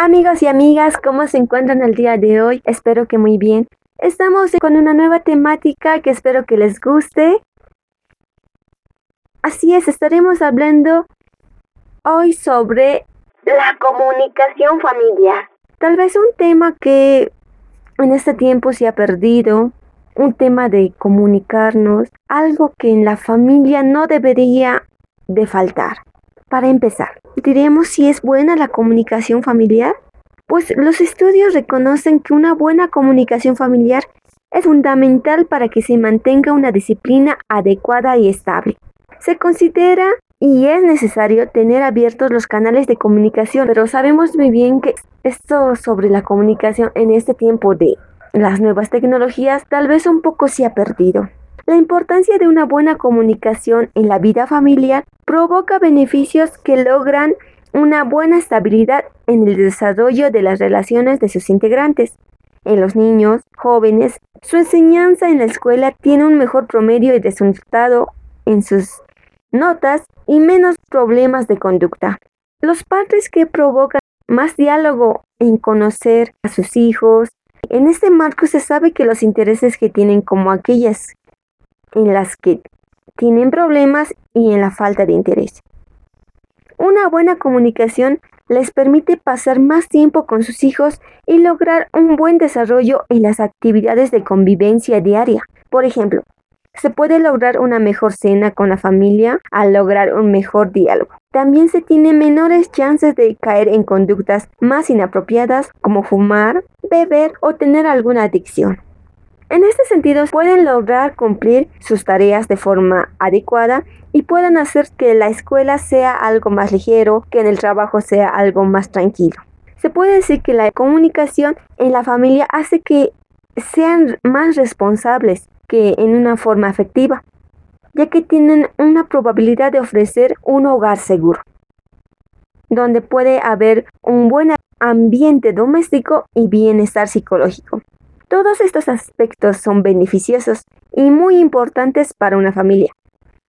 Amigos y amigas, ¿cómo se encuentran el día de hoy? Espero que muy bien. Estamos con una nueva temática que espero que les guste. Así es, estaremos hablando hoy sobre la comunicación familiar. Tal vez un tema que en este tiempo se ha perdido, un tema de comunicarnos, algo que en la familia no debería de faltar. Para empezar, diremos si es buena la comunicación familiar. Pues los estudios reconocen que una buena comunicación familiar es fundamental para que se mantenga una disciplina adecuada y estable. Se considera y es necesario tener abiertos los canales de comunicación, pero sabemos muy bien que esto sobre la comunicación en este tiempo de las nuevas tecnologías tal vez un poco se ha perdido. La importancia de una buena comunicación en la vida familiar provoca beneficios que logran una buena estabilidad en el desarrollo de las relaciones de sus integrantes. En los niños, jóvenes, su enseñanza en la escuela tiene un mejor promedio y resultado en sus notas y menos problemas de conducta. Los padres que provocan más diálogo en conocer a sus hijos. En este marco se sabe que los intereses que tienen como aquellas en las que tienen problemas y en la falta de interés. Una buena comunicación les permite pasar más tiempo con sus hijos y lograr un buen desarrollo en las actividades de convivencia diaria. Por ejemplo, se puede lograr una mejor cena con la familia al lograr un mejor diálogo. También se tiene menores chances de caer en conductas más inapropiadas como fumar, beber o tener alguna adicción. En este sentido, pueden lograr cumplir sus tareas de forma adecuada y puedan hacer que la escuela sea algo más ligero, que en el trabajo sea algo más tranquilo. Se puede decir que la comunicación en la familia hace que sean más responsables que en una forma afectiva, ya que tienen una probabilidad de ofrecer un hogar seguro, donde puede haber un buen ambiente doméstico y bienestar psicológico. Todos estos aspectos son beneficiosos y muy importantes para una familia,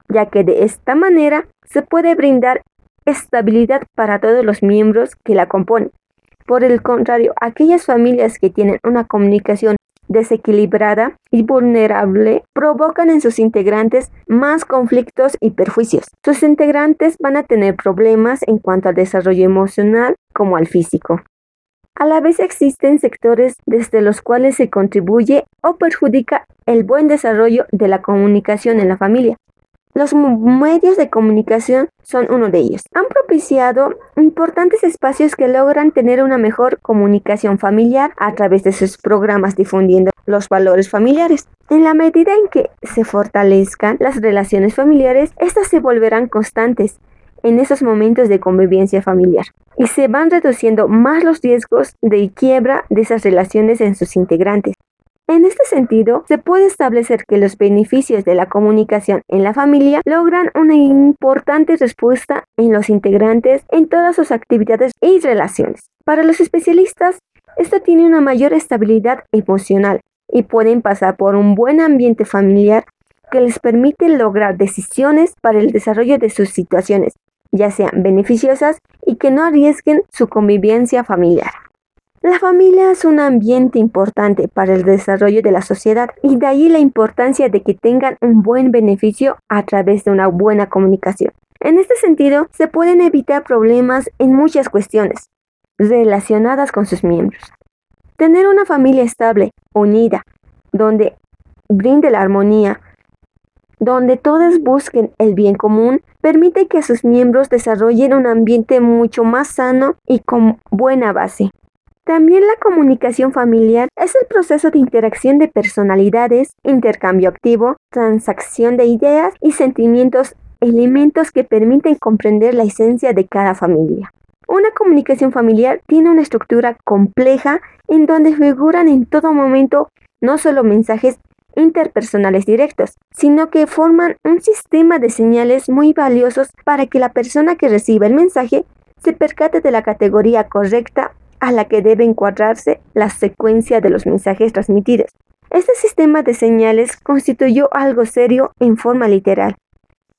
ya que de esta manera se puede brindar estabilidad para todos los miembros que la componen. Por el contrario, aquellas familias que tienen una comunicación desequilibrada y vulnerable provocan en sus integrantes más conflictos y perjuicios. Sus integrantes van a tener problemas en cuanto al desarrollo emocional como al físico. A la vez existen sectores desde los cuales se contribuye o perjudica el buen desarrollo de la comunicación en la familia. Los medios de comunicación son uno de ellos. Han propiciado importantes espacios que logran tener una mejor comunicación familiar a través de sus programas difundiendo los valores familiares. En la medida en que se fortalezcan las relaciones familiares, estas se volverán constantes en esos momentos de convivencia familiar y se van reduciendo más los riesgos de quiebra de esas relaciones en sus integrantes. En este sentido, se puede establecer que los beneficios de la comunicación en la familia logran una importante respuesta en los integrantes en todas sus actividades y relaciones. Para los especialistas, esto tiene una mayor estabilidad emocional y pueden pasar por un buen ambiente familiar que les permite lograr decisiones para el desarrollo de sus situaciones ya sean beneficiosas y que no arriesguen su convivencia familiar. La familia es un ambiente importante para el desarrollo de la sociedad y de ahí la importancia de que tengan un buen beneficio a través de una buena comunicación. En este sentido, se pueden evitar problemas en muchas cuestiones relacionadas con sus miembros. Tener una familia estable, unida, donde brinde la armonía, donde todos busquen el bien común, permite que sus miembros desarrollen un ambiente mucho más sano y con buena base. También la comunicación familiar es el proceso de interacción de personalidades, intercambio activo, transacción de ideas y sentimientos, elementos que permiten comprender la esencia de cada familia. Una comunicación familiar tiene una estructura compleja en donde figuran en todo momento no solo mensajes interpersonales directos, sino que forman un sistema de señales muy valiosos para que la persona que reciba el mensaje se percate de la categoría correcta a la que debe encuadrarse la secuencia de los mensajes transmitidos. Este sistema de señales constituyó algo serio en forma literal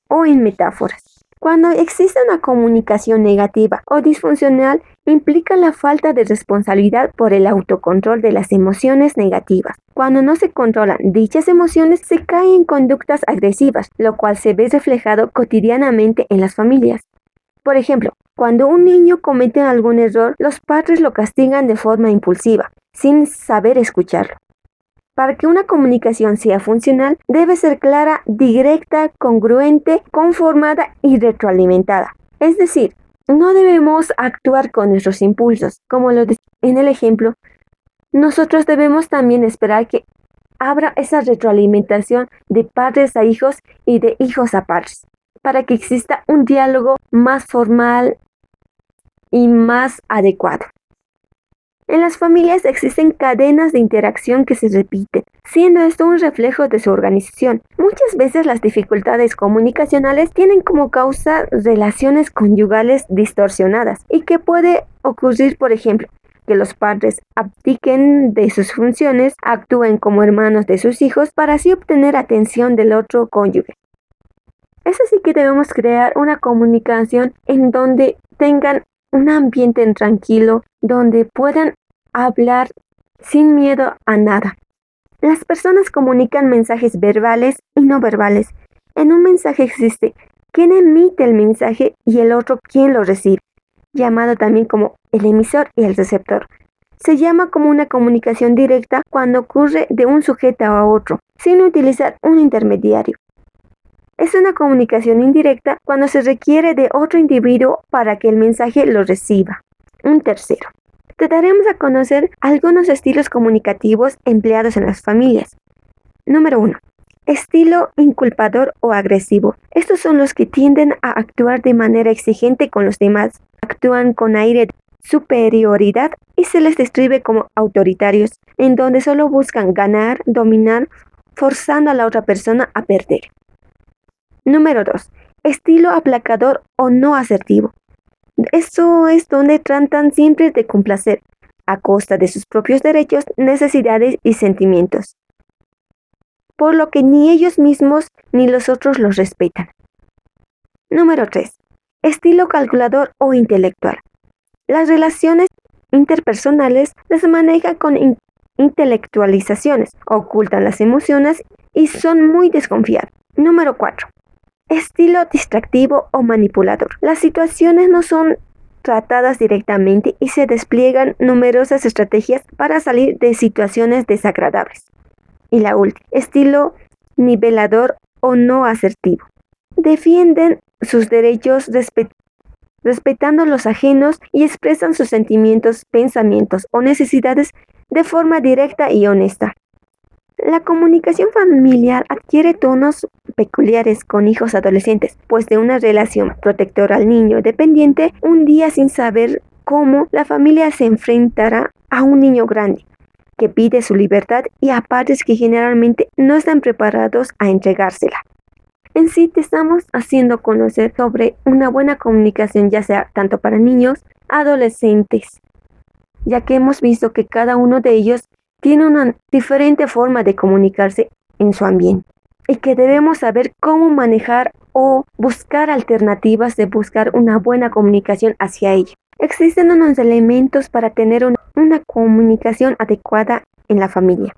o en metáforas. Cuando existe una comunicación negativa o disfuncional, implica la falta de responsabilidad por el autocontrol de las emociones negativas. Cuando no se controlan dichas emociones, se caen en conductas agresivas, lo cual se ve reflejado cotidianamente en las familias. Por ejemplo, cuando un niño comete algún error, los padres lo castigan de forma impulsiva, sin saber escucharlo. Para que una comunicación sea funcional, debe ser clara, directa, congruente, conformada y retroalimentada. Es decir, no debemos actuar con nuestros impulsos, como lo en el ejemplo. Nosotros debemos también esperar que abra esa retroalimentación de padres a hijos y de hijos a padres, para que exista un diálogo más formal y más adecuado. En las familias existen cadenas de interacción que se repiten, siendo esto un reflejo de su organización. Muchas veces las dificultades comunicacionales tienen como causa relaciones conyugales distorsionadas y que puede ocurrir, por ejemplo, que los padres abdiquen de sus funciones, actúen como hermanos de sus hijos para así obtener atención del otro cónyuge. Debemos crear una comunicación en donde tengan un ambiente tranquilo, donde puedan hablar sin miedo a nada. Las personas comunican mensajes verbales y no verbales. En un mensaje existe quien emite el mensaje y el otro quien lo recibe, llamado también como el emisor y el receptor. Se llama como una comunicación directa cuando ocurre de un sujeto a otro, sin utilizar un intermediario. Es una comunicación indirecta cuando se requiere de otro individuo para que el mensaje lo reciba. Un tercero te daremos a conocer algunos estilos comunicativos empleados en las familias. Número 1. Estilo inculpador o agresivo. Estos son los que tienden a actuar de manera exigente con los demás, actúan con aire de superioridad y se les describe como autoritarios, en donde solo buscan ganar, dominar, forzando a la otra persona a perder. Número 2. Estilo aplacador o no asertivo. Esto es donde tratan siempre de complacer, a costa de sus propios derechos, necesidades y sentimientos, por lo que ni ellos mismos ni los otros los respetan. Número 3. Estilo calculador o intelectual. Las relaciones interpersonales las manejan con intelectualizaciones, ocultan las emociones y son muy desconfiados. Número 4. Estilo distractivo o manipulador. Las situaciones no son tratadas directamente y se despliegan numerosas estrategias para salir de situaciones desagradables. Y la última, estilo nivelador o no asertivo. Defienden sus derechos respetando los ajenos y expresan sus sentimientos, pensamientos o necesidades de forma directa y honesta. La comunicación familiar adquiere tonos peculiares con hijos adolescentes, pues de una relación protectora al niño dependiente, un día sin saber cómo la familia se enfrentará a un niño grande que pide su libertad y a padres que generalmente no están preparados a entregársela. En sí te estamos haciendo conocer sobre una buena comunicación ya sea tanto para niños, adolescentes, ya que hemos visto que cada uno de ellos tiene una diferente forma de comunicarse en su ambiente y que debemos saber cómo manejar o buscar alternativas de buscar una buena comunicación hacia ella. Existen unos elementos para tener una, comunicación adecuada en la familia.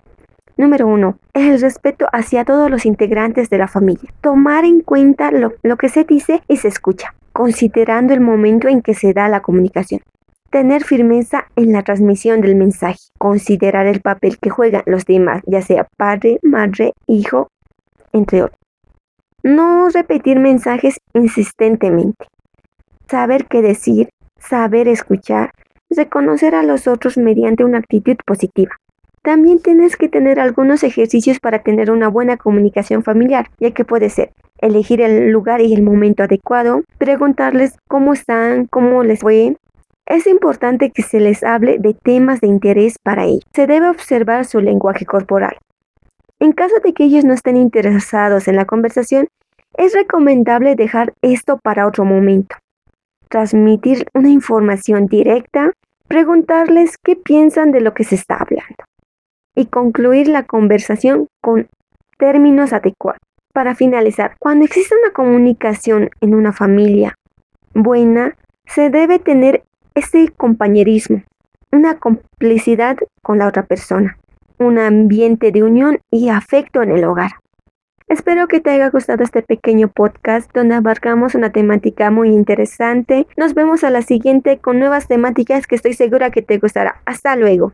Número uno, el respeto hacia todos los integrantes de la familia. Tomar en cuenta lo que se dice y se escucha, considerando el momento en que se da la comunicación. Tener firmeza en la transmisión del mensaje. Considerar el papel que juegan los demás, ya sea padre, madre, hijo, entre otros. No repetir mensajes insistentemente. Saber qué decir, saber escuchar, reconocer a los otros mediante una actitud positiva. También tienes que tener algunos ejercicios para tener una buena comunicación familiar, ya que puede ser elegir el lugar y el momento adecuado, preguntarles cómo están, cómo les fue, es importante que se les hable de temas de interés para ellos. Se debe observar su lenguaje corporal. En caso de que ellos no estén interesados en la conversación, es recomendable dejar esto para otro momento. Transmitir una información directa, preguntarles qué piensan de lo que se está hablando. y concluir la conversación con términos adecuados. Para finalizar, cuando existe una comunicación en una familia buena, se debe tener ese compañerismo, una complicidad con la otra persona, un ambiente de unión y afecto en el hogar. Espero que te haya gustado este pequeño podcast donde abarcamos una temática muy interesante. Nos vemos a la siguiente con nuevas temáticas que estoy segura que te gustará. Hasta luego.